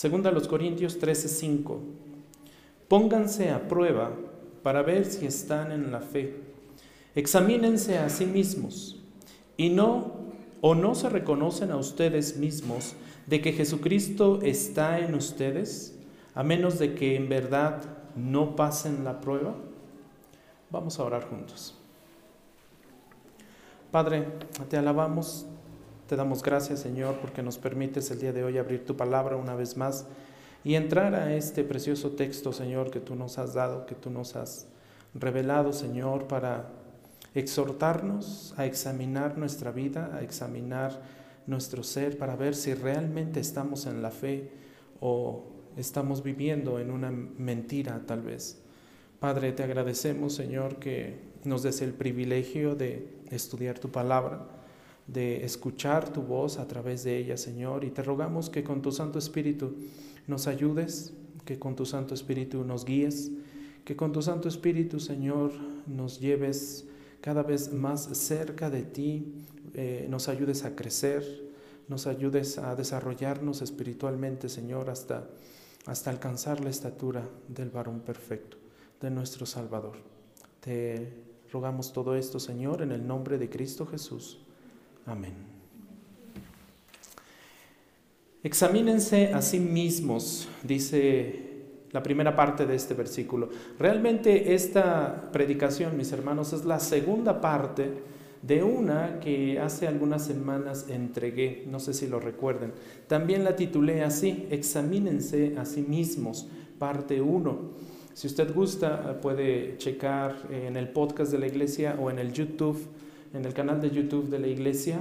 Segunda a los Corintios 13:5. Pónganse a prueba para ver si están en la fe. Examínense a sí mismos y no o no se reconocen a ustedes mismos de que Jesucristo está en ustedes, a menos de que en verdad no pasen la prueba. Vamos a orar juntos. Padre, te alabamos, te damos gracias, Señor, porque nos permites el día de hoy abrir tu palabra una vez más y entrar a este precioso texto, Señor, que tú nos has dado, que tú nos has revelado, Señor, para exhortarnos a examinar nuestra vida, a examinar nuestro ser, para ver si realmente estamos en la fe o estamos viviendo en una mentira tal vez. Padre, te agradecemos, Señor, que nos des el privilegio de estudiar tu palabra, de escuchar tu voz a través de ella, Señor, y te rogamos que con tu Santo Espíritu nos ayudes, que con tu Santo Espíritu nos guíes, que con tu Santo Espíritu, Señor, nos lleves cada vez más cerca de ti, eh, nos ayudes a crecer, nos ayudes a desarrollarnos espiritualmente, Señor, hasta, hasta alcanzar la estatura del varón perfecto, de nuestro Salvador. Te rogamos todo esto, Señor, en el nombre de Cristo Jesús. Amén. Examínense a sí mismos, dice la primera parte de este versículo. Realmente esta predicación, mis hermanos, es la segunda parte de una que hace algunas semanas entregué, no sé si lo recuerden. También la titulé así, Examínense a sí mismos, parte 1. Si usted gusta, puede checar en el podcast de la iglesia o en el YouTube, en el canal de YouTube de la iglesia,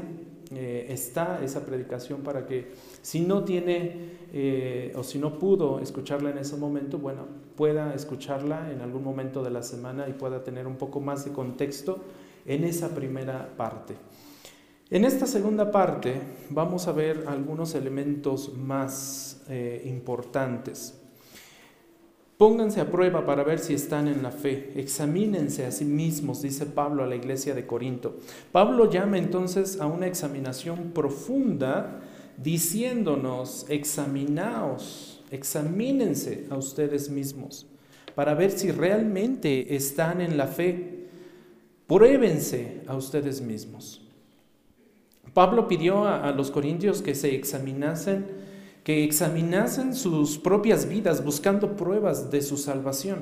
eh, está esa predicación para que si no tiene eh, o si no pudo escucharla en ese momento, bueno, pueda escucharla en algún momento de la semana y pueda tener un poco más de contexto en esa primera parte. En esta segunda parte vamos a ver algunos elementos más eh, importantes. Pónganse a prueba para ver si están en la fe. Examínense a sí mismos, dice Pablo a la iglesia de Corinto. Pablo llama entonces a una examinación profunda diciéndonos, examinaos, examínense a ustedes mismos para ver si realmente están en la fe. Pruébense a ustedes mismos. Pablo pidió a, a los corintios que se examinasen que examinasen sus propias vidas buscando pruebas de su salvación.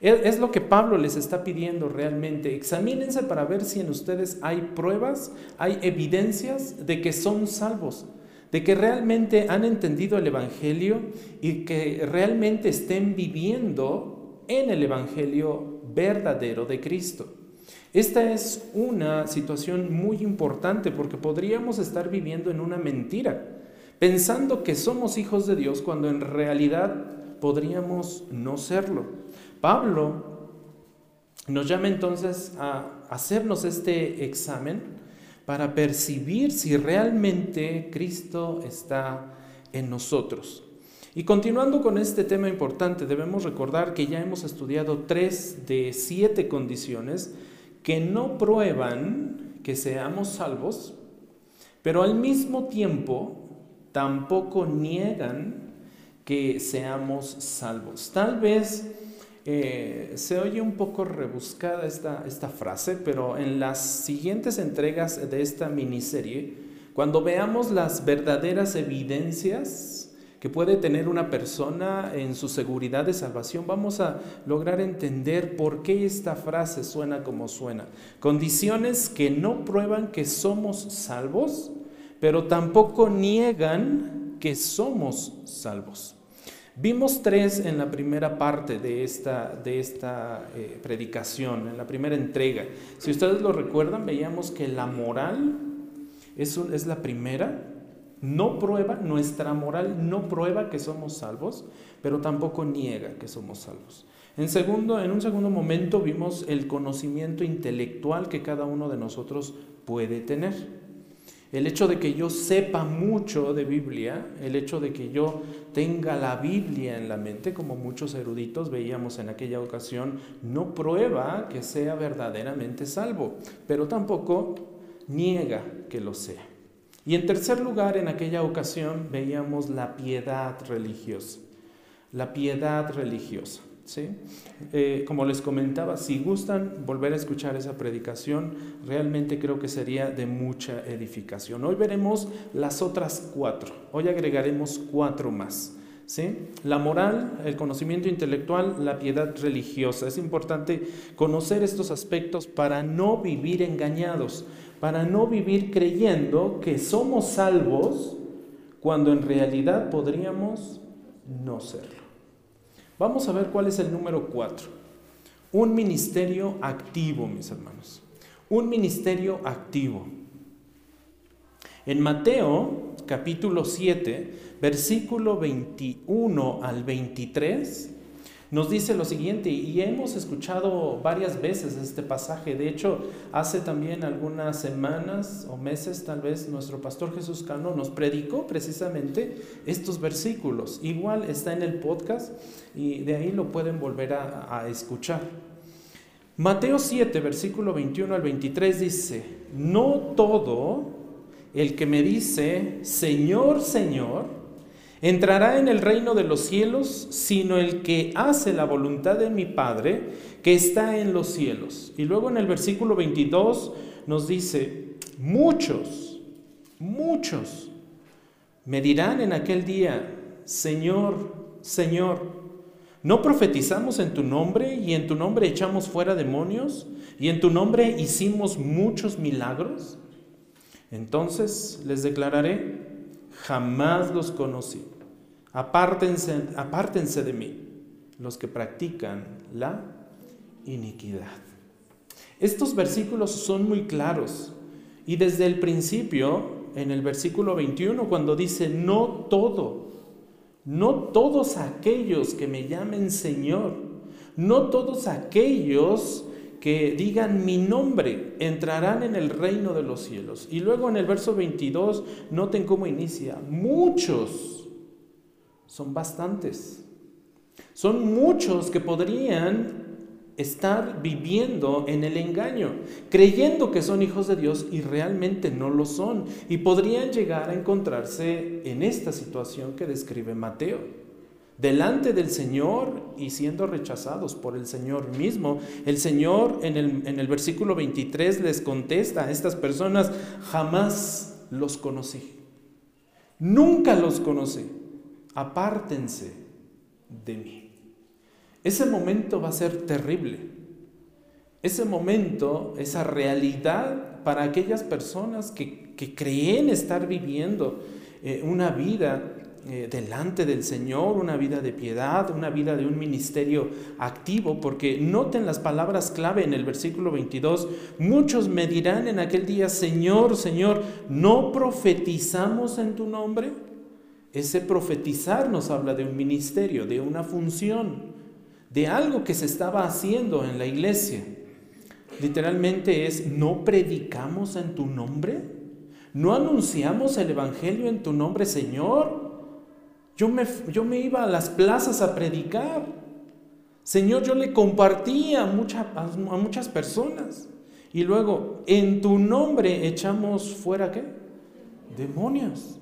Es lo que Pablo les está pidiendo realmente. Examínense para ver si en ustedes hay pruebas, hay evidencias de que son salvos, de que realmente han entendido el Evangelio y que realmente estén viviendo en el Evangelio verdadero de Cristo. Esta es una situación muy importante porque podríamos estar viviendo en una mentira pensando que somos hijos de Dios cuando en realidad podríamos no serlo. Pablo nos llama entonces a hacernos este examen para percibir si realmente Cristo está en nosotros. Y continuando con este tema importante, debemos recordar que ya hemos estudiado tres de siete condiciones que no prueban que seamos salvos, pero al mismo tiempo tampoco niegan que seamos salvos. Tal vez eh, se oye un poco rebuscada esta, esta frase, pero en las siguientes entregas de esta miniserie, cuando veamos las verdaderas evidencias que puede tener una persona en su seguridad de salvación, vamos a lograr entender por qué esta frase suena como suena. Condiciones que no prueban que somos salvos, pero tampoco niegan que somos salvos. Vimos tres en la primera parte de esta, de esta eh, predicación, en la primera entrega. Si ustedes lo recuerdan, veíamos que la moral es, es la primera, no prueba, nuestra moral no prueba que somos salvos, pero tampoco niega que somos salvos. En, segundo, en un segundo momento vimos el conocimiento intelectual que cada uno de nosotros puede tener. El hecho de que yo sepa mucho de Biblia, el hecho de que yo tenga la Biblia en la mente, como muchos eruditos veíamos en aquella ocasión, no prueba que sea verdaderamente salvo, pero tampoco niega que lo sea. Y en tercer lugar, en aquella ocasión veíamos la piedad religiosa. La piedad religiosa. ¿Sí? Eh, como les comentaba, si gustan volver a escuchar esa predicación, realmente creo que sería de mucha edificación. Hoy veremos las otras cuatro. Hoy agregaremos cuatro más. ¿Sí? La moral, el conocimiento intelectual, la piedad religiosa. Es importante conocer estos aspectos para no vivir engañados, para no vivir creyendo que somos salvos cuando en realidad podríamos no serlo. Vamos a ver cuál es el número cuatro. Un ministerio activo, mis hermanos. Un ministerio activo. En Mateo capítulo 7, versículo 21 al 23, nos dice lo siguiente, y hemos escuchado varias veces este pasaje, de hecho, hace también algunas semanas o meses tal vez nuestro pastor Jesús Cano nos predicó precisamente estos versículos. Igual está en el podcast y de ahí lo pueden volver a, escuchar. Mateo 7, versículo 21 al 23 dice, no todo el que me dice, Señor, Señor, entrará en el reino de los cielos, sino el que hace la voluntad de mi Padre que está en los cielos. Y luego en el versículo 22 nos dice, muchos, muchos me dirán en aquel día, Señor, Señor, ¿no profetizamos en tu nombre y en tu nombre echamos fuera demonios y en tu nombre hicimos muchos milagros? Entonces les declararé, jamás los conocí. Apártense, de mí los que practican la iniquidad. Estos versículos son muy claros y desde el principio, en el versículo 21, cuando dice, no todo, no todos aquellos que me llamen Señor, no todos aquellos que digan mi nombre entrarán en el reino de los cielos. Y luego en el verso 22, noten cómo inicia. Muchos, son bastantes. Son muchos que podrían estar viviendo en el engaño, creyendo que son hijos de Dios y realmente no lo son. Y podrían llegar a encontrarse en esta situación que describe Mateo delante del Señor y siendo rechazados por el Señor mismo. El Señor en el, en el versículo 23 les contesta a estas personas, jamás los conocí, nunca los conocí, apártense de mí. Ese momento va a ser terrible. Ese momento, esa realidad para aquellas personas que, que creen estar viviendo eh, una vida eh, delante del Señor, una vida de piedad, una vida de un ministerio activo, porque noten las palabras clave en el versículo 22, muchos me dirán en aquel día, Señor, Señor, ¿no profetizamos en tu nombre? Ese profetizar nos habla de un ministerio, de una función, de algo que se estaba haciendo en la iglesia. Literalmente es, ¿no predicamos en tu nombre? ¿No anunciamos el Evangelio en tu nombre, Señor? Yo me, yo me iba a las plazas a predicar. Señor, yo le compartía a, a muchas personas. Y luego, en tu nombre echamos fuera qué? Demonios.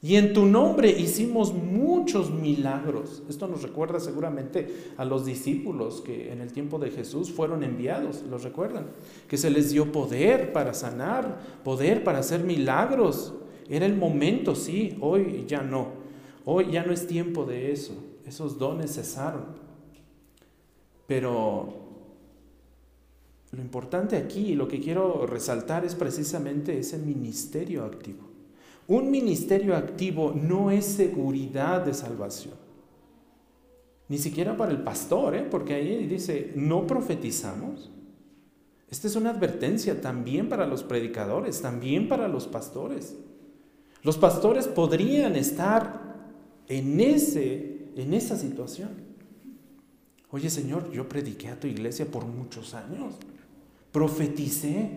Y en tu nombre hicimos muchos milagros. Esto nos recuerda seguramente a los discípulos que en el tiempo de Jesús fueron enviados, ¿los recuerdan? Que se les dio poder para sanar, poder para hacer milagros. Era el momento, sí, hoy ya no. Hoy ya no es tiempo de eso, esos dones cesaron. Pero lo importante aquí, lo que quiero resaltar es precisamente ese ministerio activo. Un ministerio activo no es seguridad de salvación. Ni siquiera para el pastor, ¿eh? porque ahí dice, no profetizamos. Esta es una advertencia también para los predicadores, también para los pastores. Los pastores podrían estar en, ese, en esa situación. Oye Señor, yo prediqué a tu iglesia por muchos años, profeticé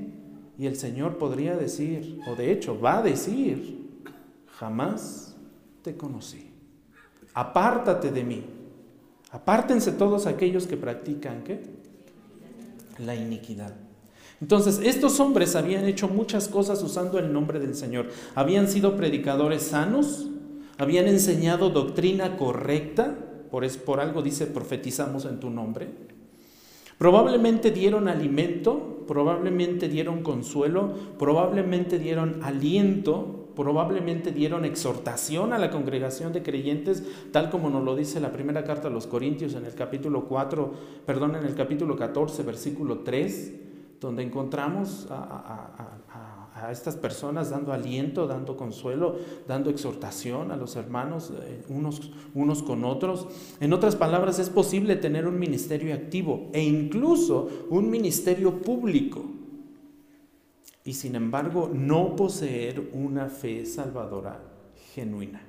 y el Señor podría decir, o de hecho va a decir, jamás te conocí. Apártate de mí. Apártense todos aquellos que practican ¿qué? La iniquidad. Entonces, estos hombres habían hecho muchas cosas usando el nombre del Señor. Habían sido predicadores sanos, habían enseñado doctrina correcta, por, es, por algo dice profetizamos en tu nombre. Probablemente dieron alimento, probablemente dieron consuelo, probablemente dieron aliento, probablemente dieron exhortación a la congregación de creyentes, tal como nos lo dice la primera carta a los Corintios en el capítulo 4, perdón, en el capítulo 14, versículo 3 donde encontramos a, estas personas dando aliento, dando consuelo, dando exhortación a los hermanos eh, unos, unos con otros. En otras palabras, es posible tener un ministerio activo e incluso un ministerio público y sin embargo no poseer una fe salvadora genuina.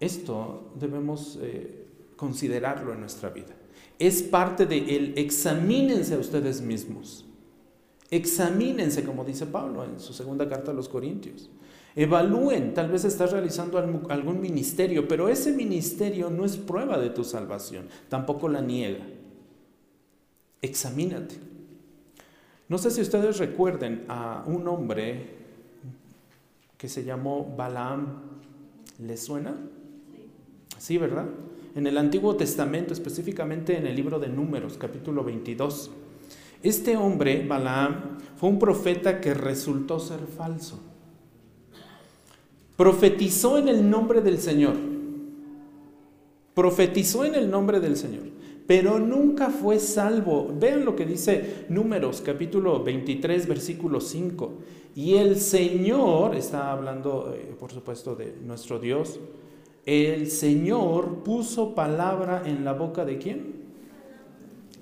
Esto debemos eh, considerarlo en nuestra vida es parte de él. Examínense a ustedes mismos. Examínense, como dice Pablo en su segunda carta a los Corintios. Evalúen, tal vez estás realizando algún ministerio, pero ese ministerio no es prueba de tu salvación, tampoco la niega. Examínate. No sé si ustedes recuerden a un hombre que se llamó Balaam. ¿Les suena? Sí, ¿verdad? en el Antiguo Testamento, específicamente en el libro de Números, capítulo 22. Este hombre, Balaam, fue un profeta que resultó ser falso. Profetizó en el nombre del Señor. Profetizó en el nombre del Señor, pero nunca fue salvo. Vean lo que dice Números, capítulo 23, versículo 5. Y el Señor, está hablando, eh, por supuesto, de nuestro Dios, el Señor puso palabra en la boca de quién?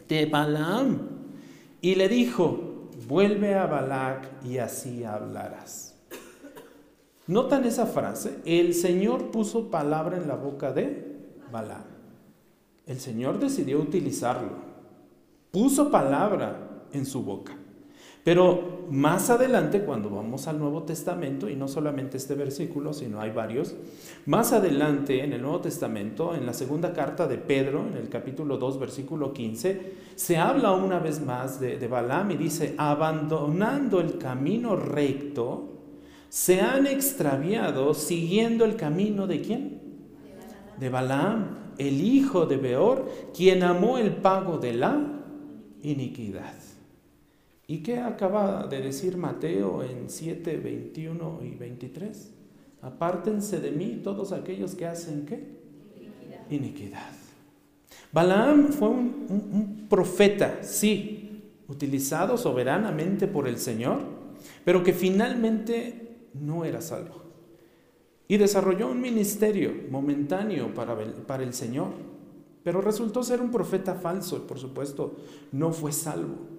De Balaam. Y le dijo, vuelve a Balac y así hablarás. ¿Notan esa frase? El Señor puso palabra en la boca de Balaam. El Señor decidió utilizarlo. Puso palabra en su boca. Pero más adelante, cuando vamos al Nuevo Testamento, y no solamente este versículo, sino hay varios, más adelante en el Nuevo Testamento, en la segunda carta de Pedro, en el capítulo 2, versículo 15, se habla una vez más de, de Balaam y dice, abandonando el camino recto, se han extraviado siguiendo el camino de quién? De Balaam, el hijo de Beor, quien amó el pago de la iniquidad. ¿Y qué acaba de decir Mateo en 7, 21 y 23? Apártense de mí todos aquellos que hacen qué? Iniquidad. Balaam fue un, un profeta, sí, utilizado soberanamente por el Señor, pero que finalmente no era salvo. Y desarrolló un ministerio momentáneo para, para el Señor, pero resultó ser un profeta falso y por supuesto no fue salvo.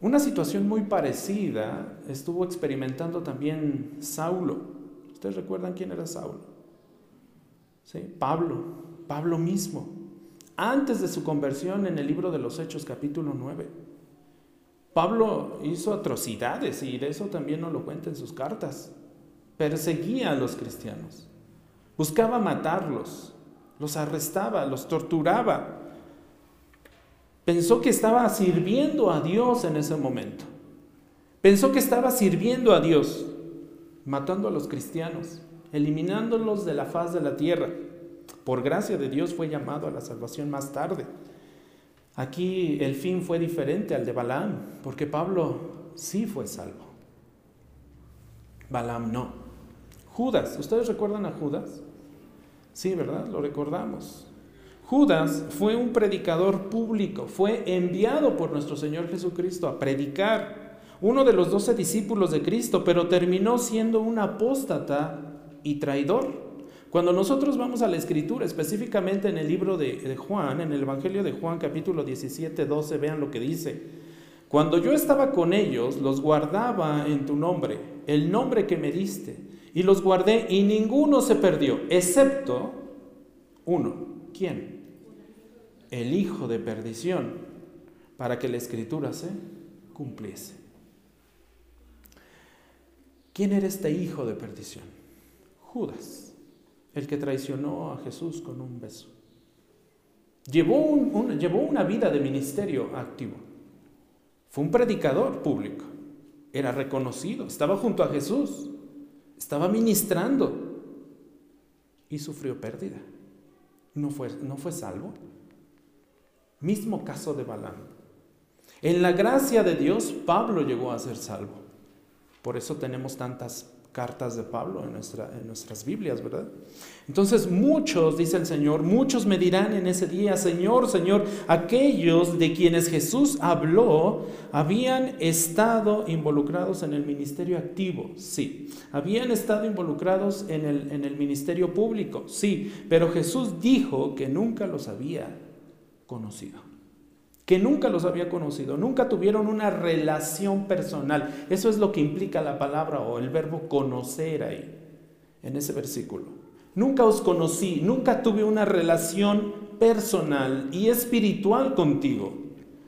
Una situación muy parecida estuvo experimentando también Saulo. ¿Ustedes recuerdan quién era Saulo? ¿Sí? Pablo, Pablo mismo. Antes de su conversión en el libro de los Hechos capítulo 9. Pablo hizo atrocidades y de eso también nos lo cuenta en sus cartas. Perseguía a los cristianos, buscaba matarlos, los arrestaba, los torturaba, Pensó que estaba sirviendo a Dios en ese momento. Pensó que estaba sirviendo a Dios, matando a los cristianos, eliminándolos de la faz de la tierra. Por gracia de Dios fue llamado a la salvación más tarde. Aquí el fin fue diferente al de Balaam, porque Pablo sí fue salvo. Balaam no. Judas, ¿ustedes recuerdan a Judas? Sí, ¿verdad? Lo recordamos. Judas fue un predicador público, fue enviado por nuestro Señor Jesucristo a predicar, uno de los doce discípulos de Cristo, pero terminó siendo un apóstata y traidor. Cuando nosotros vamos a la escritura, específicamente en el libro de, Juan, en el Evangelio de Juan capítulo 17, 12, vean lo que dice. Cuando yo estaba con ellos, los guardaba en tu nombre, el nombre que me diste, y los guardé y ninguno se perdió, excepto uno. ¿Quién? El hijo de perdición, para que la escritura se cumpliese. ¿Quién era este hijo de perdición? Judas, el que traicionó a Jesús con un beso. Llevó, llevó una vida de ministerio activo. Fue un predicador público, era reconocido, estaba junto a Jesús, estaba ministrando y sufrió pérdida. No fue, no fue salvo. Mismo caso de Balaam. En la gracia de Dios, Pablo llegó a ser salvo. Por eso tenemos tantas cartas de Pablo en, en nuestras Biblias, ¿verdad? Entonces muchos, dice el Señor, muchos me dirán en ese día, Señor, Señor, aquellos de quienes Jesús habló habían estado involucrados en el ministerio activo, sí. Habían estado involucrados en el, en el ministerio público, sí. Pero Jesús dijo que nunca los había conocido que nunca los había conocido, nunca tuvieron una relación personal. Eso es lo que implica la palabra o el verbo conocer ahí, en ese versículo. Nunca os conocí, nunca tuve una relación personal y espiritual contigo.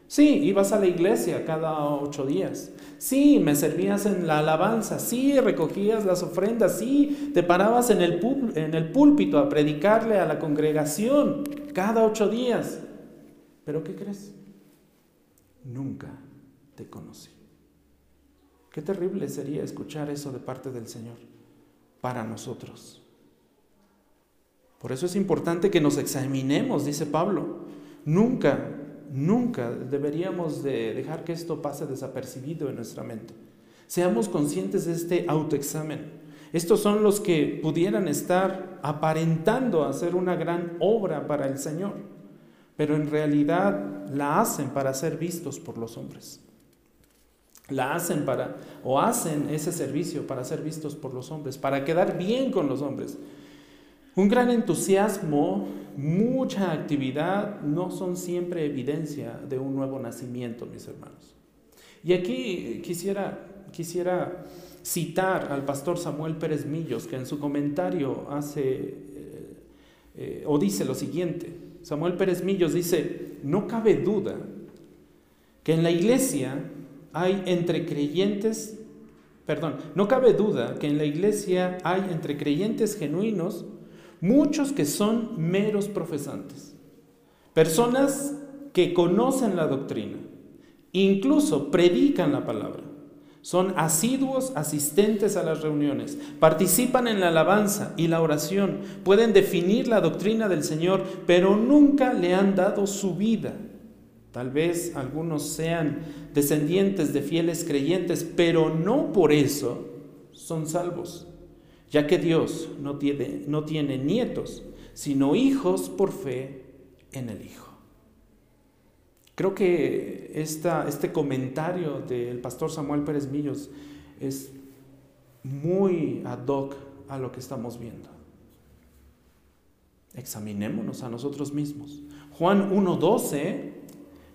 Sí, ibas a la iglesia cada ocho días. Sí, me servías en la alabanza. Sí, recogías las ofrendas. Sí, te parabas en el, en el púlpito a predicarle a la congregación cada ocho días. Pero ¿qué crees? nunca te conocí. Qué terrible sería escuchar eso de parte del Señor para nosotros. Por eso es importante que nos examinemos, dice Pablo. Nunca, nunca deberíamos de dejar que esto pase desapercibido en nuestra mente. Seamos conscientes de este autoexamen. Estos son los que pudieran estar aparentando hacer una gran obra para el Señor pero en realidad la hacen para ser vistos por los hombres. La hacen para, o hacen ese servicio para ser vistos por los hombres, para quedar bien con los hombres. Un gran entusiasmo, mucha actividad no son siempre evidencia de un nuevo nacimiento, mis hermanos. Y aquí quisiera, quisiera citar al pastor Samuel Pérez Millos, que en su comentario hace eh, eh, o dice lo siguiente. Samuel Pérez Millos dice, no cabe duda que en la iglesia hay entre creyentes, perdón, no cabe duda que en la iglesia hay entre creyentes genuinos muchos que son meros profesantes, personas que conocen la doctrina, incluso predican la palabra, son asiduos asistentes a las reuniones, participan en la alabanza y la oración, pueden definir la doctrina del Señor, pero nunca le han dado su vida. Tal vez algunos sean descendientes de fieles creyentes, pero no por eso son salvos, ya que Dios no tiene, nietos, sino hijos por fe en el Hijo. Creo que este comentario del pastor Samuel Pérez Millos es muy ad hoc a lo que estamos viendo. Examinémonos a nosotros mismos. Juan 1.12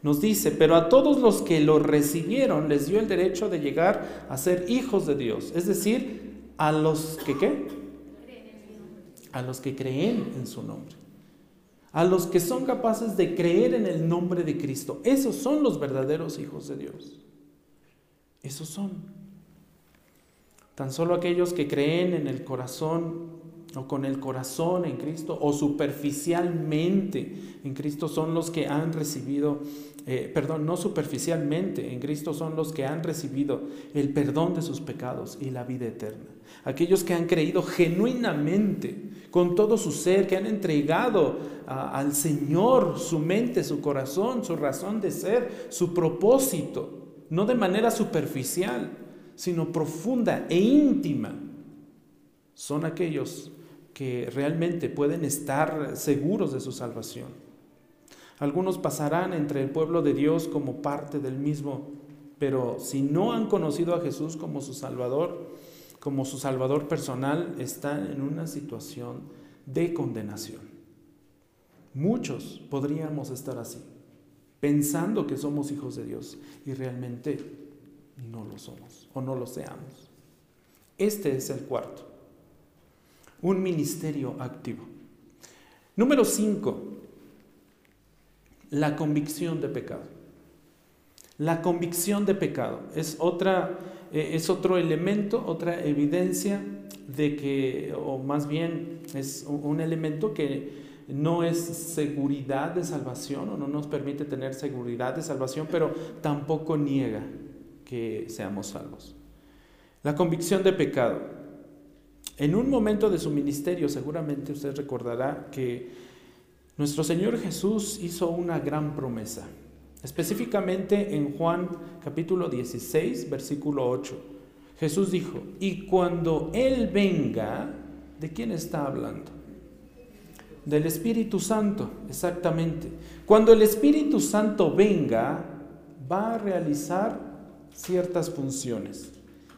nos dice, pero a todos los que lo recibieron les dio el derecho de llegar a ser hijos de Dios. Es decir, a los que qué? A los que creen en su nombre a los que son capaces de creer en el nombre de Cristo. Esos son los verdaderos hijos de Dios. Esos son. Tan solo aquellos que creen en el corazón o con el corazón en Cristo o superficialmente en Cristo son los que han recibido, eh, perdón, no superficialmente, en Cristo son los que han recibido el perdón de sus pecados y la vida eterna. Aquellos que han creído genuinamente con todo su ser, que han entregado al Señor su mente, su corazón, su razón de ser, su propósito, no de manera superficial, sino profunda e íntima. Son aquellos que realmente pueden estar seguros de su salvación. Algunos pasarán entre el pueblo de Dios como parte del mismo, pero si no han conocido a Jesús como su Salvador, como su Salvador personal, están en una situación de condenación. Muchos podríamos estar así, pensando que somos hijos de Dios y realmente no lo somos o no lo seamos. Este es el cuarto, un ministerio activo. Número cinco, la convicción de pecado. La convicción de pecado es otra eh, es otro elemento, otra evidencia de que, o más bien es un elemento que no es seguridad de salvación o no nos permite tener seguridad de salvación, pero tampoco niega que seamos salvos. La convicción de pecado. En un momento de su ministerio seguramente usted recordará que nuestro Señor Jesús hizo una gran promesa, específicamente en Juan capítulo 16, versículo 8. Jesús dijo, y cuando Él venga, ¿de quién está hablando? Del Espíritu Santo, exactamente. Cuando el Espíritu Santo venga, va a realizar ciertas funciones.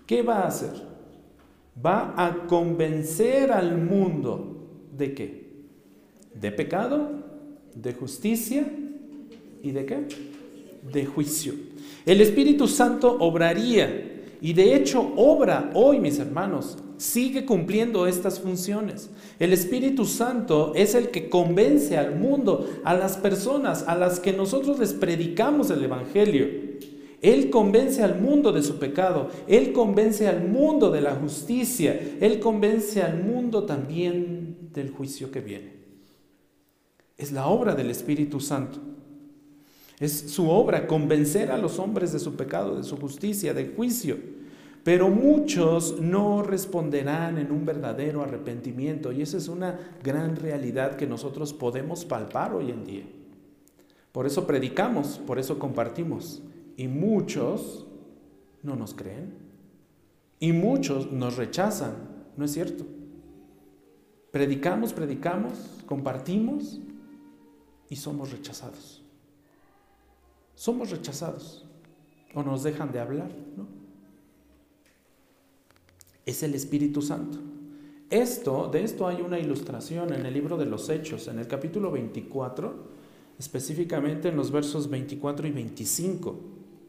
¿Qué va a hacer? Va a convencer al mundo de qué? De pecado, de justicia y de qué? De juicio. El Espíritu Santo obraría y de hecho obra hoy, mis hermanos, sigue cumpliendo estas funciones. El Espíritu Santo es el que convence al mundo, a las personas a las que nosotros les predicamos el Evangelio. Él convence al mundo de su pecado, Él convence al mundo de la justicia, Él convence al mundo también del juicio que viene. Es la obra del Espíritu Santo. Es su obra convencer a los hombres de su pecado, de su justicia, del juicio. Pero muchos no responderán en un verdadero arrepentimiento y esa es una gran realidad que nosotros podemos palpar hoy en día. Por eso predicamos, por eso compartimos. Y muchos no nos creen. Y muchos nos rechazan, ¿no es cierto? Predicamos, predicamos, compartimos y somos rechazados. Somos rechazados o nos dejan de hablar, ¿no? es el Espíritu Santo. Esto, de esto hay una ilustración en el libro de los Hechos, en el capítulo 24, específicamente en los versos 24 y 25,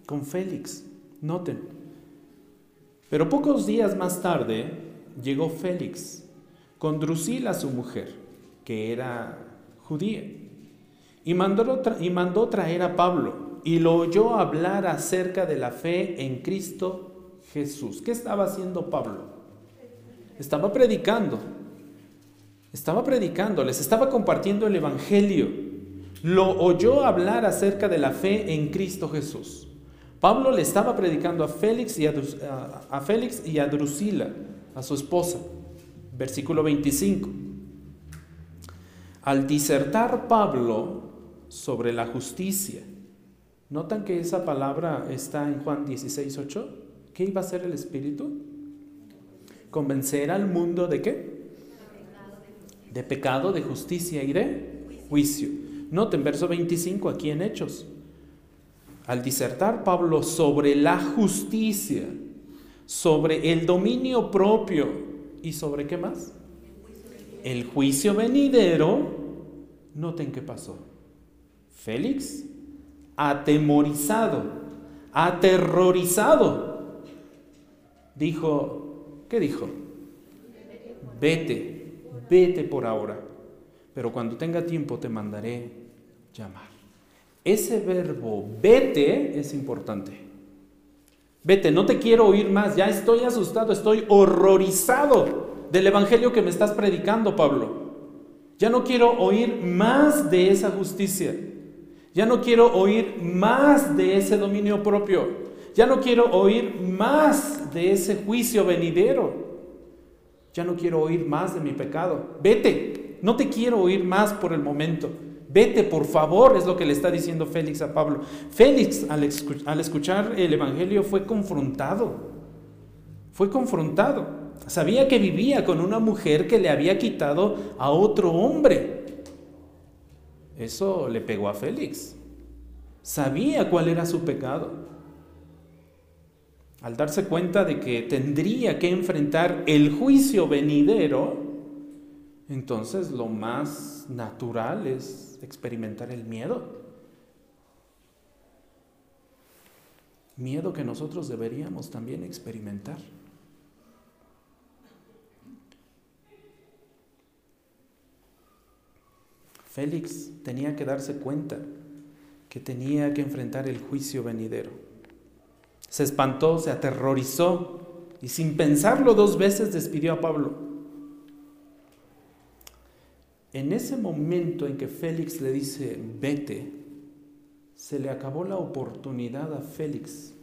con Félix. Noten. Pero pocos días más tarde llegó Félix con Drusila, su mujer, que era judía, y mandó, y mandó traer a Pablo, y lo oyó hablar acerca de la fe en Cristo Jesús. ¿Qué estaba haciendo Pablo? Estaba predicando. Estaba predicando, les estaba compartiendo el Evangelio. Lo oyó hablar acerca de la fe en Cristo Jesús. Pablo le estaba predicando a Félix y a, a Félix y a Drusila, a su esposa. Versículo 25. Al disertar Pablo sobre la justicia, ¿notan que esa palabra está en Juan 16, 8? ¿Qué iba a hacer el Espíritu? Convencer al mundo de qué? De pecado, de justicia y de juicio. Noten verso 25 aquí en Hechos. Al disertar Pablo sobre la justicia, sobre el dominio propio y sobre qué más? El juicio venidero, noten qué pasó. Félix, atemorizado, aterrorizado, dijo, ¿qué dijo? Vete, vete por ahora, pero cuando tenga tiempo te mandaré llamar. Ese verbo vete es importante. Vete, no te quiero oír más, ya estoy asustado, estoy horrorizado del evangelio que me estás predicando, Pablo. Ya no quiero oír más de esa justicia. Ya no quiero oír más de ese dominio propio. Ya no quiero oír más de ese juicio venidero. Ya no quiero oír más de mi pecado. Vete, no te quiero oír más por el momento. Vete, por favor, es lo que le está diciendo Félix a Pablo. Félix, al, escuchar el Evangelio, fue confrontado. Fue confrontado. Sabía que vivía con una mujer que le había quitado a otro hombre. Eso le pegó a Félix. Sabía cuál era su pecado al darse cuenta de que tendría que enfrentar el juicio venidero, entonces lo más natural es experimentar el miedo. Miedo que nosotros deberíamos también experimentar. Félix tenía que darse cuenta que tenía que enfrentar el juicio venidero. Se espantó, se aterrorizó y sin pensarlo dos veces despidió a Pablo. En ese momento en que Félix le dice, vete, se le acabó la oportunidad a Félix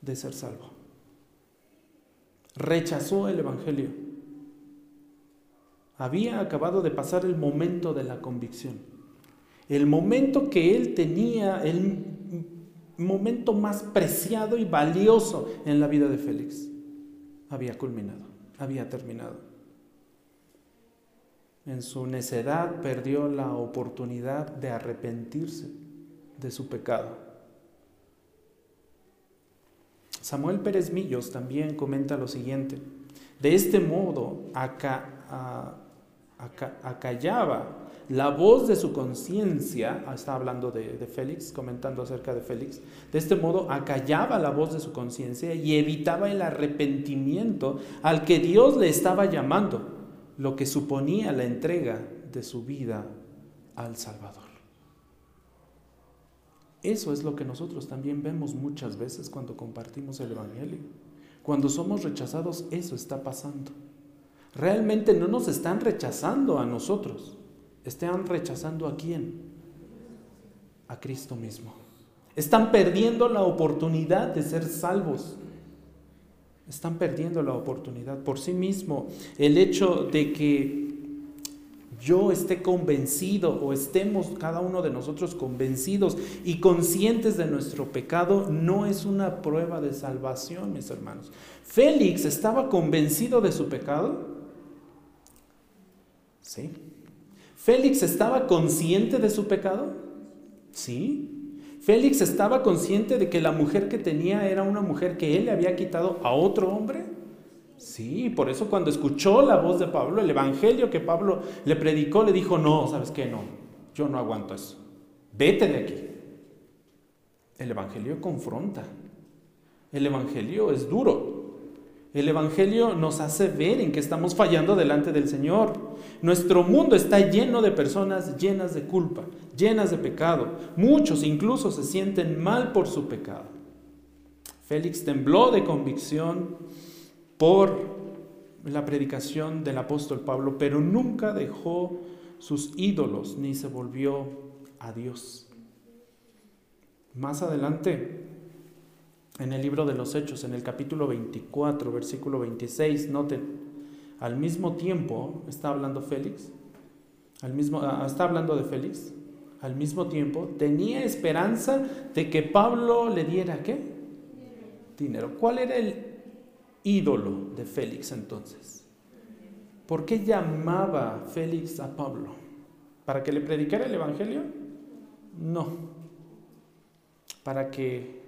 de ser salvo. Rechazó el Evangelio. Había acabado de pasar el momento de la convicción. El momento que él tenía, el momento más preciado y valioso en la vida de Félix, había culminado, había terminado en su necedad perdió la oportunidad de arrepentirse de su pecado. Samuel Pérez Millos también comenta lo siguiente, de este modo acallaba la voz de su conciencia, ah, está hablando de, de, Félix, comentando acerca de Félix, de este modo acallaba la voz de su conciencia y evitaba el arrepentimiento al que Dios le estaba llamando lo que suponía la entrega de su vida al Salvador. Eso es lo que nosotros también vemos muchas veces cuando compartimos el Evangelio. Cuando somos rechazados, eso está pasando. Realmente no nos están rechazando a nosotros, están rechazando a quién? A Cristo mismo. Están perdiendo la oportunidad de ser salvos. Están perdiendo la oportunidad por sí mismo. El hecho de que yo esté convencido o estemos cada uno de nosotros convencidos y conscientes de nuestro pecado no es una prueba de salvación, mis hermanos. Félix estaba convencido de su pecado. Sí. Félix estaba consciente de su pecado. Sí. Félix estaba consciente de que la mujer que tenía era una mujer que él le había quitado a otro hombre. Sí, por eso cuando escuchó la voz de Pablo, el evangelio que Pablo le predicó, le dijo, no, ¿sabes qué? No, yo no aguanto eso. Vete de aquí. El evangelio confronta. El evangelio es duro. El Evangelio nos hace ver en que estamos fallando delante del Señor. Nuestro mundo está lleno de personas llenas de culpa, llenas de pecado. Muchos incluso se sienten mal por su pecado. Félix tembló de convicción por la predicación del apóstol Pablo, pero nunca dejó sus ídolos ni se volvió a Dios. Más adelante, en el libro de los Hechos, en el capítulo 24, versículo 26, noten, al mismo tiempo, está hablando Félix, al mismo, ah, está hablando de Félix, al mismo tiempo tenía esperanza de que Pablo le diera qué? Dinero. ¿Cuál era el ídolo de Félix entonces? ¿Por qué llamaba Félix a Pablo? ¿Para que le predicara el Evangelio? No. Para que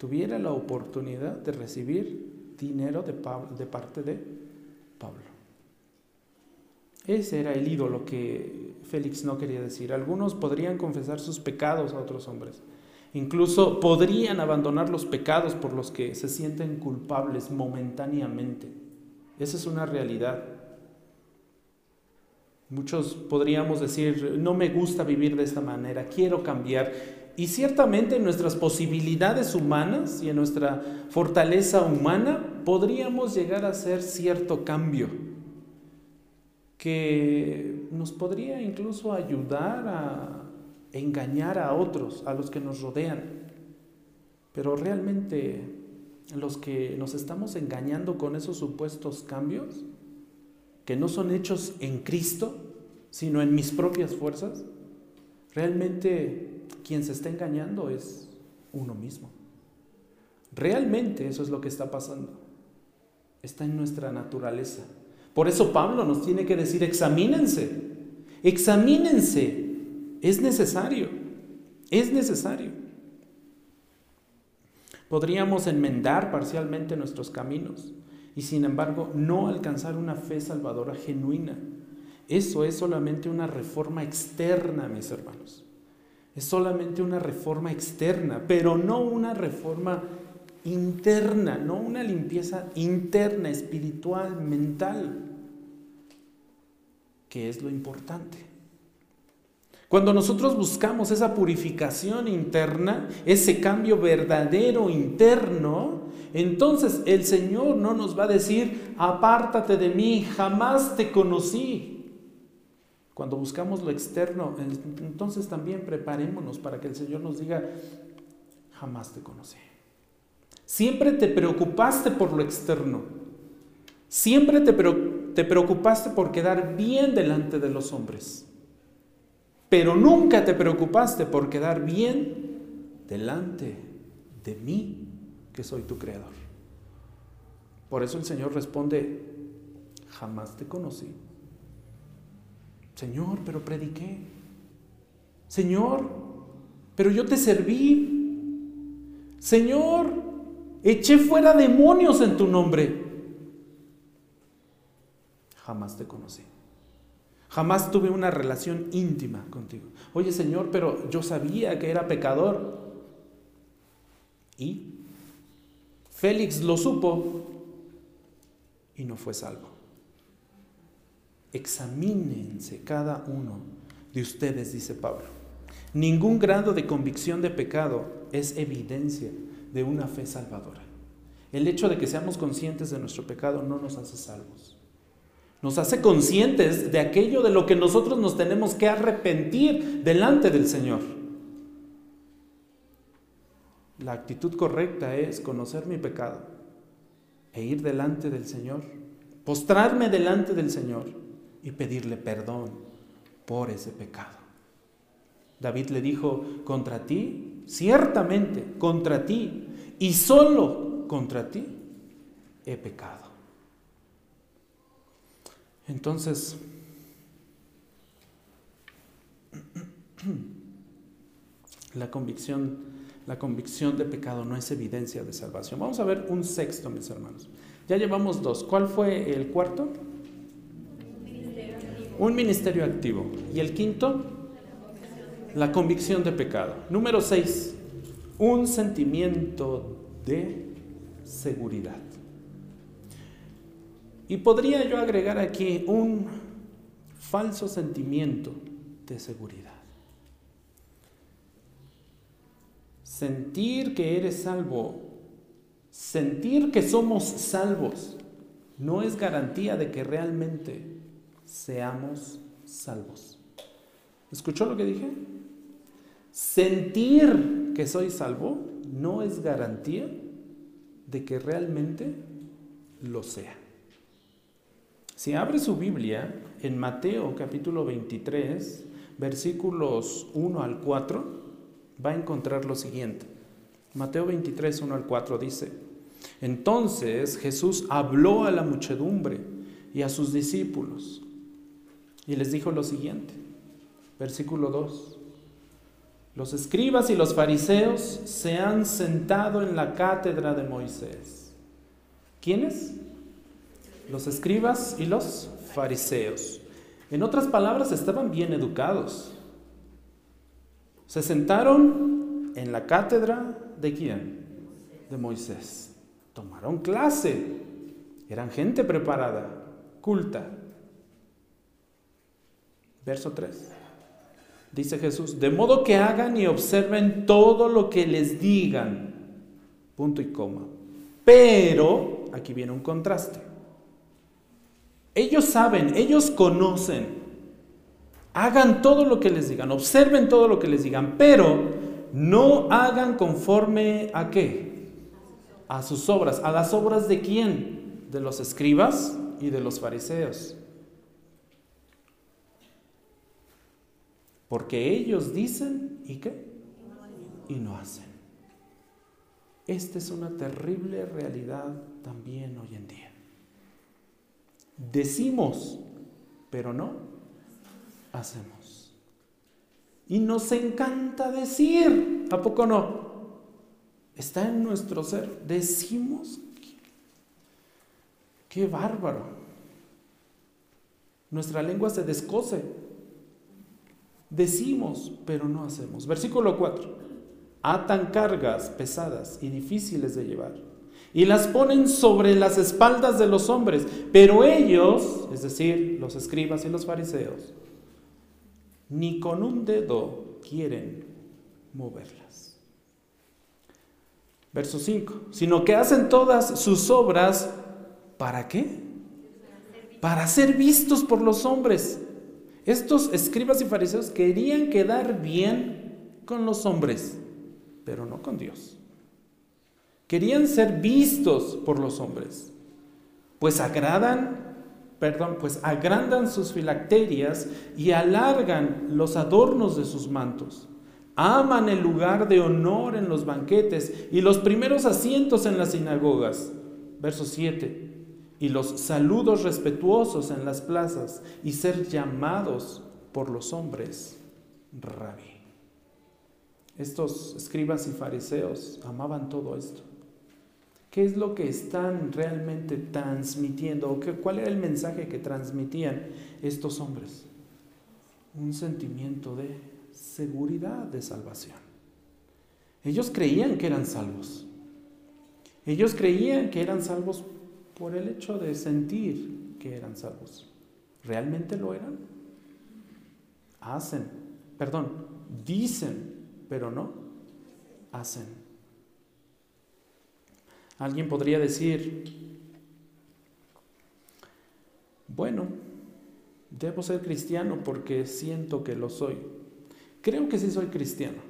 tuviera la oportunidad de recibir dinero de, parte de Pablo. Ese era el ídolo que Félix no quería decir. Algunos podrían confesar sus pecados a otros hombres. Incluso podrían abandonar los pecados por los que se sienten culpables momentáneamente. Esa es una realidad. Muchos podríamos decir, no me gusta vivir de esta manera, quiero cambiar. Y ciertamente en nuestras posibilidades humanas y en nuestra fortaleza humana podríamos llegar a hacer cierto cambio que nos podría incluso ayudar a engañar a otros, a los que nos rodean. Pero realmente los que nos estamos engañando con esos supuestos cambios, que no son hechos en Cristo, sino en mis propias fuerzas, realmente quien se está engañando es uno mismo. Realmente eso es lo que está pasando. Está en nuestra naturaleza. Por eso Pablo nos tiene que decir, examínense, examínense. Es necesario, es necesario. Podríamos enmendar parcialmente nuestros caminos y sin embargo no alcanzar una fe salvadora genuina. Eso es solamente una reforma externa, mis hermanos. Es solamente una reforma externa, pero no una reforma interna, no una limpieza interna, espiritual, mental, que es lo importante. Cuando nosotros buscamos esa purificación interna, ese cambio verdadero interno, entonces el Señor no nos va a decir, apártate de mí, jamás te conocí. Cuando buscamos lo externo, entonces también preparémonos para que el Señor nos diga, jamás te conocí. Siempre te preocupaste por lo externo. Siempre te, te preocupaste por quedar bien delante de los hombres. Pero nunca te preocupaste por quedar bien delante de mí, que soy tu creador. Por eso el Señor responde, jamás te conocí. Señor, pero prediqué. Señor, pero yo te serví. Señor, eché fuera demonios en tu nombre. Jamás te conocí. Jamás tuve una relación íntima contigo. Oye Señor, pero yo sabía que era pecador. Y Félix lo supo y no fue salvo examínense cada uno de ustedes, dice Pablo. Ningún grado de convicción de pecado es evidencia de una fe salvadora. El hecho de que seamos conscientes de nuestro pecado no nos hace salvos. Nos hace conscientes de aquello de lo que nosotros nos tenemos que arrepentir delante del Señor. La actitud correcta es conocer mi pecado e ir delante del Señor, postrarme delante del Señor y pedirle perdón por ese pecado. David le dijo, contra ti, ciertamente, contra ti, y solo contra ti, he pecado. Entonces, la convicción, la convicción de pecado no es evidencia de salvación. Vamos a ver un sexto, mis hermanos. Ya llevamos dos. ¿Cuál fue el cuarto? Un ministerio activo. Y el quinto, la convicción de pecado. Número seis, un sentimiento de seguridad. Y podría yo agregar aquí un falso sentimiento de seguridad. Sentir que eres salvo, sentir que somos salvos, no es garantía de que realmente seamos salvos. ¿Escuchó lo que dije? Sentir que soy salvo no es garantía de que realmente lo sea. Si abre su Biblia en Mateo capítulo 23, versículos 1 al 4, va a encontrar lo siguiente. Mateo 23, 1 al 4 dice, entonces Jesús habló a la muchedumbre y a sus discípulos y les dijo lo siguiente, versículo 2. Los escribas y los fariseos se han sentado en la cátedra de Moisés. ¿Quiénes? Los escribas y los fariseos. En otras palabras, estaban bien educados. Se sentaron en la cátedra de quién? De Moisés. Tomaron clase. Eran gente preparada, culta. Verso 3. Dice Jesús, de modo que hagan y observen todo lo que les digan. Punto y coma. Pero, aquí viene un contraste. Ellos saben, ellos conocen. Hagan todo lo que les digan, observen todo lo que les digan, pero no hagan conforme a qué? A sus obras. ¿A las obras de quién? De los escribas y de los fariseos. Porque ellos dicen y qué? Y no hacen. Esta es una terrible realidad también hoy en día. Decimos, pero no hacemos. Y nos encanta decir, ¿a poco no? Está en nuestro ser. Decimos, qué bárbaro. Nuestra lengua se descose Decimos, pero no hacemos. Versículo 4. Atan cargas pesadas y difíciles de llevar y las ponen sobre las espaldas de los hombres, pero ellos, es decir, los escribas y los fariseos, ni con un dedo quieren moverlas. Verso 5, sino que hacen todas sus obras, ¿para qué? Para ser vistos por los hombres. Estos escribas y fariseos querían quedar bien con los hombres, pero no con Dios. Querían ser vistos por los hombres, pues agradan, perdón, pues agrandan sus filacterias y alargan los adornos de sus mantos. Aman el lugar de honor en los banquetes y los primeros asientos en las sinagogas. Verso 7. Y los saludos respetuosos en las plazas y ser llamados por los hombres rabí. Estos escribas y fariseos amaban todo esto. ¿Qué es lo que están realmente transmitiendo? ¿O qué, ¿Cuál era el mensaje que transmitían estos hombres? Un sentimiento de seguridad de salvación. Ellos creían que eran salvos. Ellos creían que eran salvos por el hecho de sentir que eran salvos. ¿Realmente lo eran? Hacen, perdón, dicen, pero no hacen. Alguien podría decir, bueno, debo ser cristiano porque siento que lo soy. Creo que sí soy cristiano.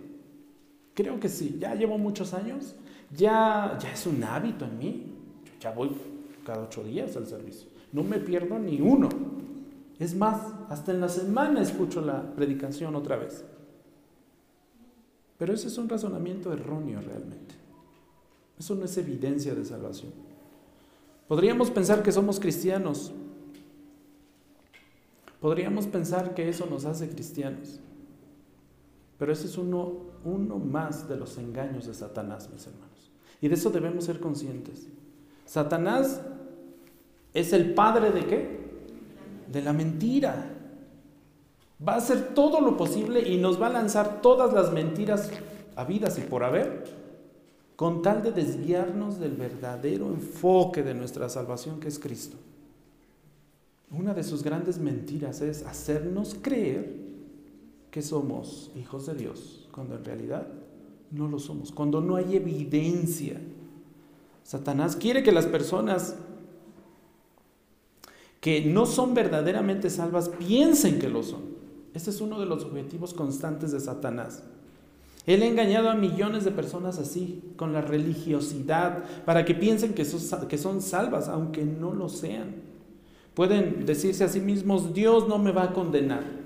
Creo que sí. Ya llevo muchos años. Ya, ya es un hábito en mí. ya voy cada ocho días al servicio. No me pierdo ni uno. Es más, hasta en la semana escucho la predicación otra vez. Pero ese es un razonamiento erróneo realmente. Eso no es evidencia de salvación. Podríamos pensar que somos cristianos. Podríamos pensar que eso nos hace cristianos. Pero ese es uno, uno más de los engaños de Satanás, mis hermanos. Y de eso debemos ser conscientes. Satanás es el padre de qué? De la mentira. Va a hacer todo lo posible y nos va a lanzar todas las mentiras habidas y por haber, con tal de desviarnos del verdadero enfoque de nuestra salvación que es Cristo. Una de sus grandes mentiras es hacernos creer que somos hijos de Dios, cuando en realidad no lo somos, cuando no hay evidencia. Satanás quiere que las personas que no son verdaderamente salvas piensen que lo son. Este es uno de los objetivos constantes de Satanás. Él ha engañado a millones de personas así, con la religiosidad, para que piensen que son, que son salvas, aunque no lo sean. Pueden decirse a sí mismos, Dios no me va a condenar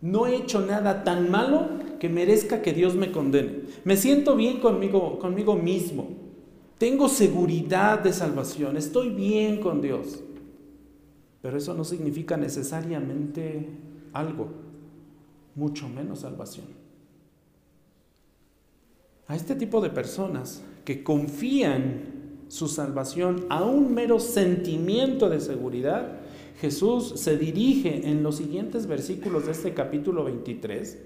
no he hecho nada tan malo que merezca que Dios me condene. Me siento bien conmigo, conmigo mismo. Tengo seguridad de salvación. Estoy bien con Dios. Pero eso no significa necesariamente algo, mucho menos salvación. A este tipo de personas que confían su salvación a un mero sentimiento de seguridad, Jesús se dirige en los siguientes versículos de este capítulo 23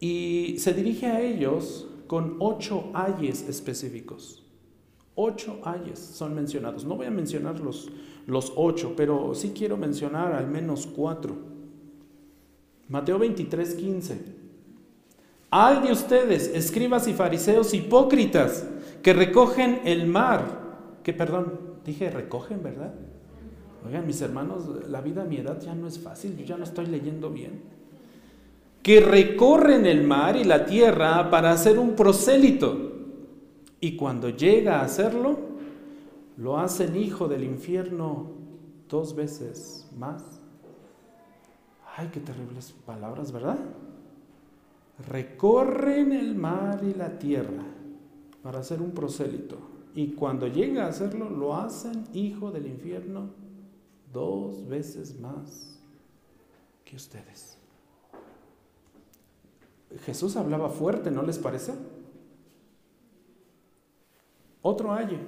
y se dirige a ellos con ocho ayes específicos. Ocho ayes son mencionados. No voy a mencionar los, los ocho, pero sí quiero mencionar al menos cuatro. Mateo 23, 15. Ay de ustedes, escribas y fariseos hipócritas, que recogen el mar, que perdón, dije recogen, ¿verdad? Oigan, mis hermanos, la vida a mi edad ya no es fácil, yo ya no estoy leyendo bien. Que recorren el mar y la tierra para hacer un prosélito. Y cuando llega a hacerlo, lo hace el hijo del infierno dos veces más. Ay, qué terribles palabras, ¿verdad? Recorren el mar y la tierra para hacer un prosélito. Y cuando llega a hacerlo, lo hacen hijo del infierno dos veces más que ustedes. Jesús hablaba fuerte, ¿no les parece? Otro hay,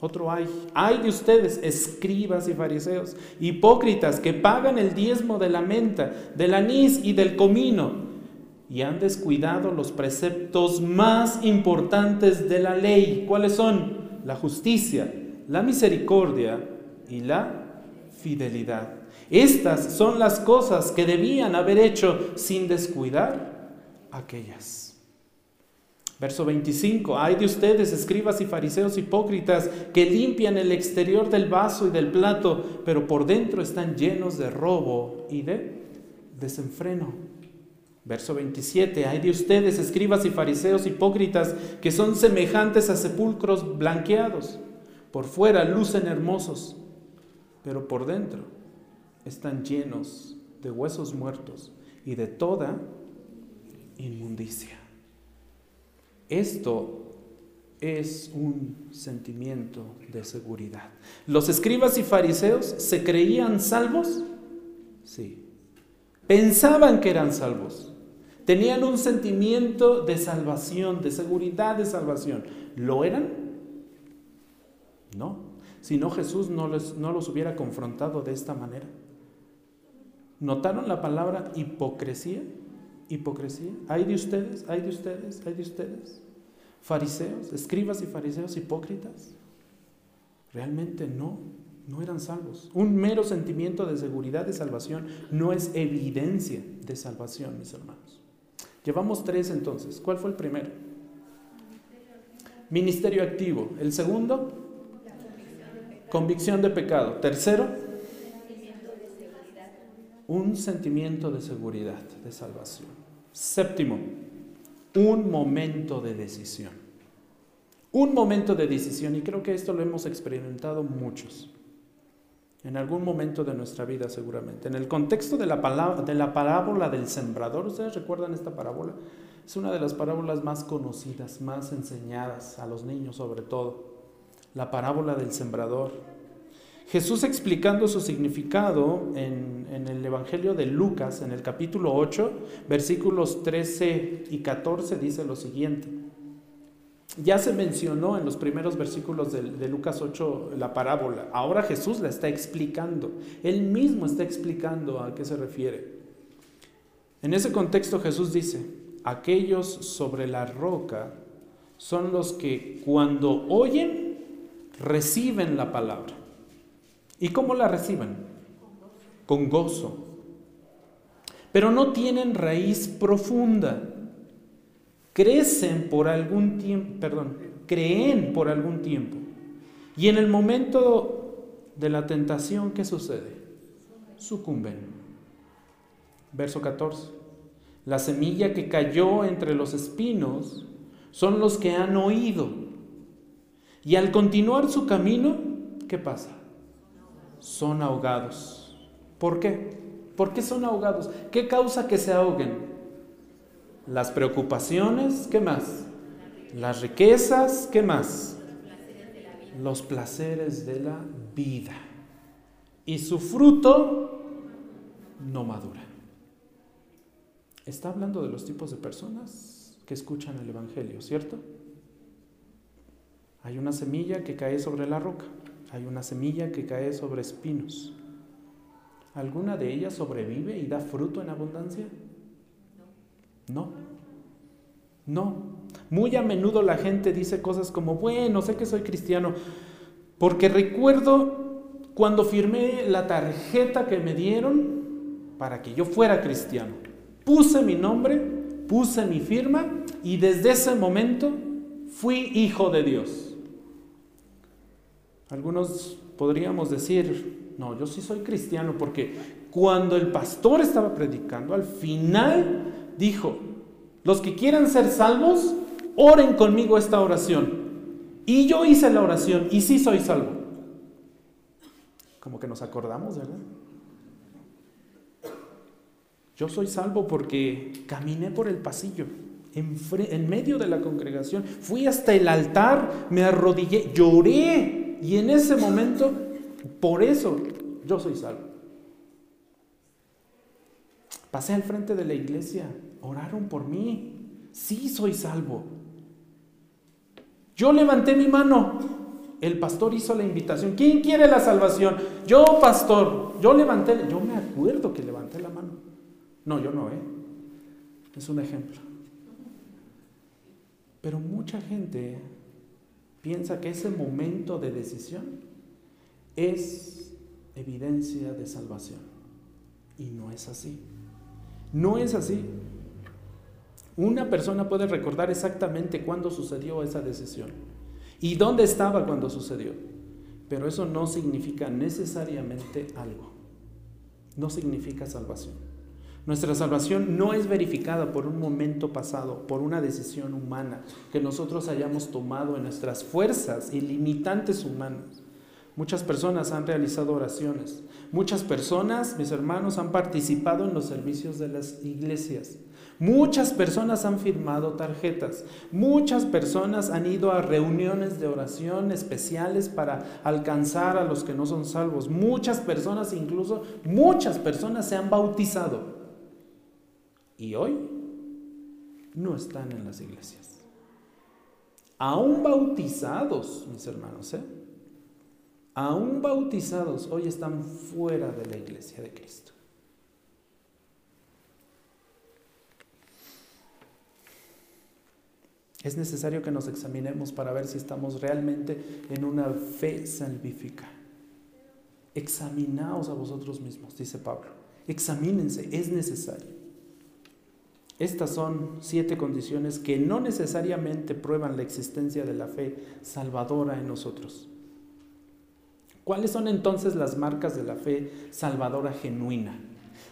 otro hay. Hay de ustedes, escribas y fariseos, hipócritas que pagan el diezmo de la menta, del anís y del comino, y han descuidado los preceptos más importantes de la ley. ¿Cuáles son? La justicia, la misericordia y la fidelidad. Estas son las cosas que debían haber hecho sin descuidar aquellas. Verso 25, hay de ustedes, escribas y fariseos hipócritas, que limpian el exterior del vaso y del plato, pero por dentro están llenos de robo y de desenfreno. Verso 27, hay de ustedes, escribas y fariseos hipócritas, que son semejantes a sepulcros blanqueados. Por fuera lucen hermosos, pero por dentro están llenos de huesos muertos y de toda inmundicia. Esto es un sentimiento de seguridad. ¿Los escribas y fariseos se creían salvos? Sí. Pensaban que eran salvos. Tenían un sentimiento de salvación, de seguridad de salvación. ¿Lo eran? No. Si no, Jesús no, no los hubiera confrontado de esta manera. ¿Notaron la palabra hipocresía? Hipocresía. ¿Hay de ustedes? ¿Hay de ustedes? ¿Hay de ustedes? Fariseos, escribas y fariseos hipócritas. Realmente no, no eran salvos. Un mero sentimiento de seguridad de salvación no es evidencia de salvación, mis hermanos. Llevamos tres entonces. ¿Cuál fue el primero? Ministerio activo. El segundo, convicción de pecado. Tercero, un sentimiento de seguridad, de salvación. Séptimo, un momento de decisión. Un momento de decisión, y creo que esto lo hemos experimentado muchos, en algún momento de nuestra vida seguramente. En el contexto de la, de la parábola del sembrador, ¿ustedes recuerdan esta parábola? Es una de las parábolas más conocidas, más enseñadas a los niños sobre todo. La parábola del sembrador. Jesús explicando su significado en, el Evangelio de Lucas, en el capítulo 8, versículos 13 y 14, dice lo siguiente. Ya se mencionó en los primeros versículos de, de, Lucas 8 la parábola. Ahora Jesús la está explicando. Él mismo está explicando a qué se refiere. En ese contexto Jesús dice, aquellos sobre la roca son los que cuando oyen, reciben la palabra. ¿Y cómo la reciben? Con gozo. Pero no tienen raíz profunda. Crecen por algún tiempo, perdón, creen por algún tiempo. Y en el momento de la tentación, ¿qué sucede? Sucumben. Verso 14. La semilla que cayó entre los espinos son los que han oído. Y al continuar su camino, ¿qué pasa? Son ahogados. ¿Por qué? ¿Por qué son ahogados? ¿Qué causa que se ahoguen? Las preocupaciones, ¿qué más? Las riquezas, ¿qué más? Los placeres de la vida. Y su fruto no madura. Está hablando de los tipos de personas que escuchan el Evangelio, ¿cierto? Hay una semilla que cae sobre la roca. Hay una semilla que cae sobre espinos. ¿Alguna de ellas sobrevive y da fruto en abundancia? No. No. Muy a menudo la gente dice cosas como, bueno, sé que soy cristiano, porque recuerdo cuando firmé la tarjeta que me dieron para que yo fuera cristiano. Puse mi nombre, puse mi firma y desde ese momento fui hijo de Dios. Algunos podríamos decir, no, yo sí soy cristiano porque cuando el pastor estaba predicando, al final dijo, los que quieran ser salvos, oren conmigo esta oración. Y yo hice la oración y sí soy salvo. Como que nos acordamos, ¿verdad? Yo soy salvo porque caminé por el pasillo, en, en, medio de la congregación, fui hasta el altar, me arrodillé, lloré y en ese momento, por eso yo soy salvo. Pasé al frente de la iglesia, oraron por mí. Sí, soy salvo. Yo levanté mi mano. El pastor hizo la invitación. ¿Quién quiere la salvación? Yo, pastor. Yo levanté. Yo me acuerdo que levanté la mano. No, yo no, ¿eh? Es un ejemplo. Pero mucha gente piensa que ese momento de decisión es evidencia de salvación. Y no es así. No es así. Una persona puede recordar exactamente cuándo sucedió esa decisión y dónde estaba cuando sucedió, pero eso no significa necesariamente algo, no significa salvación. Nuestra salvación no es verificada por un momento pasado, por una decisión humana que nosotros hayamos tomado en nuestras fuerzas ilimitantes humanas. Muchas personas han realizado oraciones. Muchas personas, mis hermanos, han participado en los servicios de las iglesias. Muchas personas han firmado tarjetas. Muchas personas han ido a reuniones de oración especiales para alcanzar a los que no son salvos. Muchas personas, incluso muchas personas se han bautizado y hoy no están en las iglesias. Aún bautizados, mis hermanos, ¿eh? aún bautizados, hoy están fuera de la iglesia de Cristo. Es necesario que nos examinemos para ver si estamos realmente en una fe salvífica. Examinaos a vosotros mismos, dice Pablo. Examínense, es necesario. Estas son siete condiciones que no necesariamente prueban la existencia de la fe salvadora en nosotros. ¿Cuáles son entonces las marcas de la fe salvadora genuina?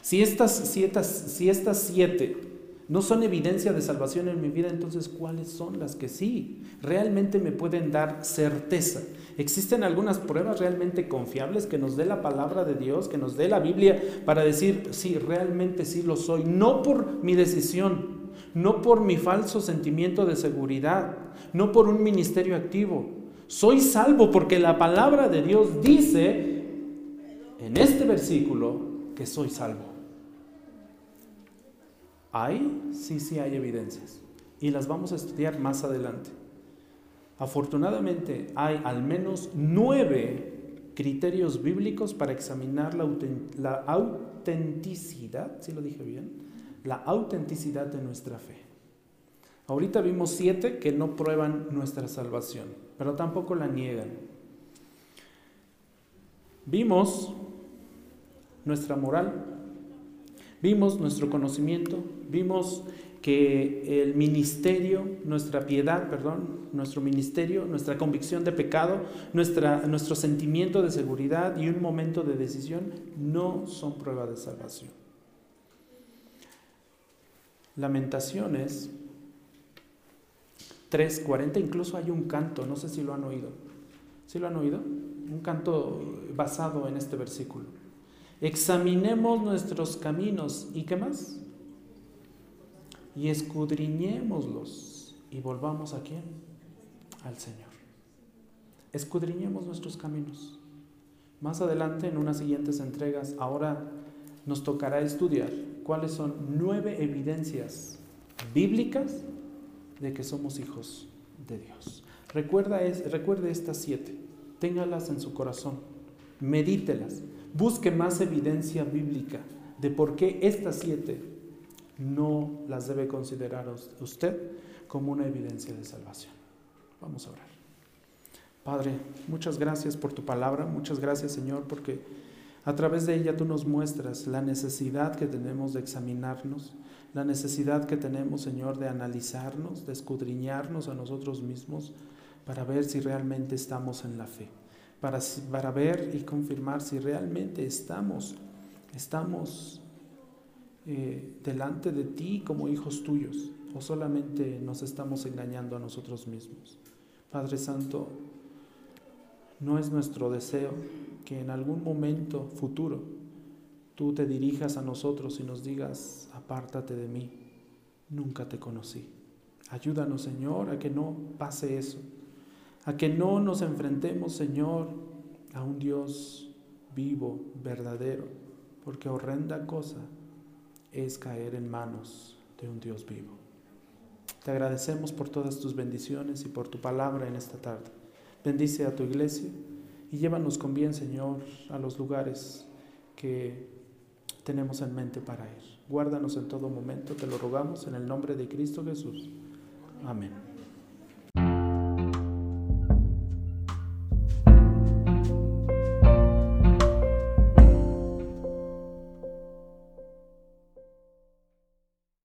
Si estas, si estas siete no son evidencia de salvación en mi vida, entonces ¿cuáles son las que sí realmente me pueden dar certeza? ¿Existen algunas pruebas realmente confiables que nos dé la palabra de Dios, que nos dé la Biblia para decir, sí, realmente sí lo soy? No por mi decisión, no por mi falso sentimiento de seguridad, no por un ministerio activo. Soy salvo porque la palabra de Dios dice en este versículo que soy salvo. Hay, sí, sí hay evidencias. Y las vamos a estudiar más adelante. Afortunadamente hay al menos nueve criterios bíblicos para examinar la, autenticidad, si lo dije bien, la autenticidad de nuestra fe. Ahorita vimos siete que no prueban nuestra salvación, pero tampoco la niegan. Vimos nuestra moral, vimos nuestro conocimiento, Vimos que el ministerio, nuestra piedad, perdón, nuestro ministerio, nuestra convicción de pecado, nuestra, nuestro sentimiento de seguridad y un momento de decisión no son prueba de salvación. Lamentaciones 3.40, incluso hay un canto, no sé si lo han oído. ¿Sí lo han oído? Un canto basado en este versículo. Examinemos nuestros caminos. ¿Y qué más? y escudriñémoslos y volvamos a quién? Al Señor. Escudriñemos nuestros caminos. Más adelante, en unas siguientes entregas, ahora nos tocará estudiar cuáles son nueve evidencias bíblicas de que somos hijos de Dios. Recuerda es, recuerde estas siete, téngalas en su corazón, medítelas, busque más evidencia bíblica de por qué estas siete no las debe considerar usted como una evidencia de salvación. Vamos a orar. Padre, muchas gracias por tu palabra, muchas gracias Señor, porque a través de ella tú nos muestras la necesidad que tenemos de examinarnos, la necesidad que tenemos Señor de analizarnos, de escudriñarnos a nosotros mismos para ver si realmente estamos en la fe, para, para ver y confirmar si realmente estamos, estamos eh, delante de ti como hijos tuyos o solamente nos estamos engañando a nosotros mismos. Padre Santo, no es nuestro deseo que en algún momento futuro tú te dirijas a nosotros y nos digas, apártate de mí, nunca te conocí. Ayúdanos, Señor, a que no pase eso, a que no nos enfrentemos, Señor, a un Dios vivo, verdadero, porque horrenda cosa es caer en manos de un Dios vivo. Te agradecemos por todas tus bendiciones y por tu palabra en esta tarde. Bendice a tu iglesia y llévanos con bien, Señor, a los lugares que tenemos en mente para ir. Guárdanos en todo momento, te lo rogamos en el nombre de Cristo Jesús. Amén.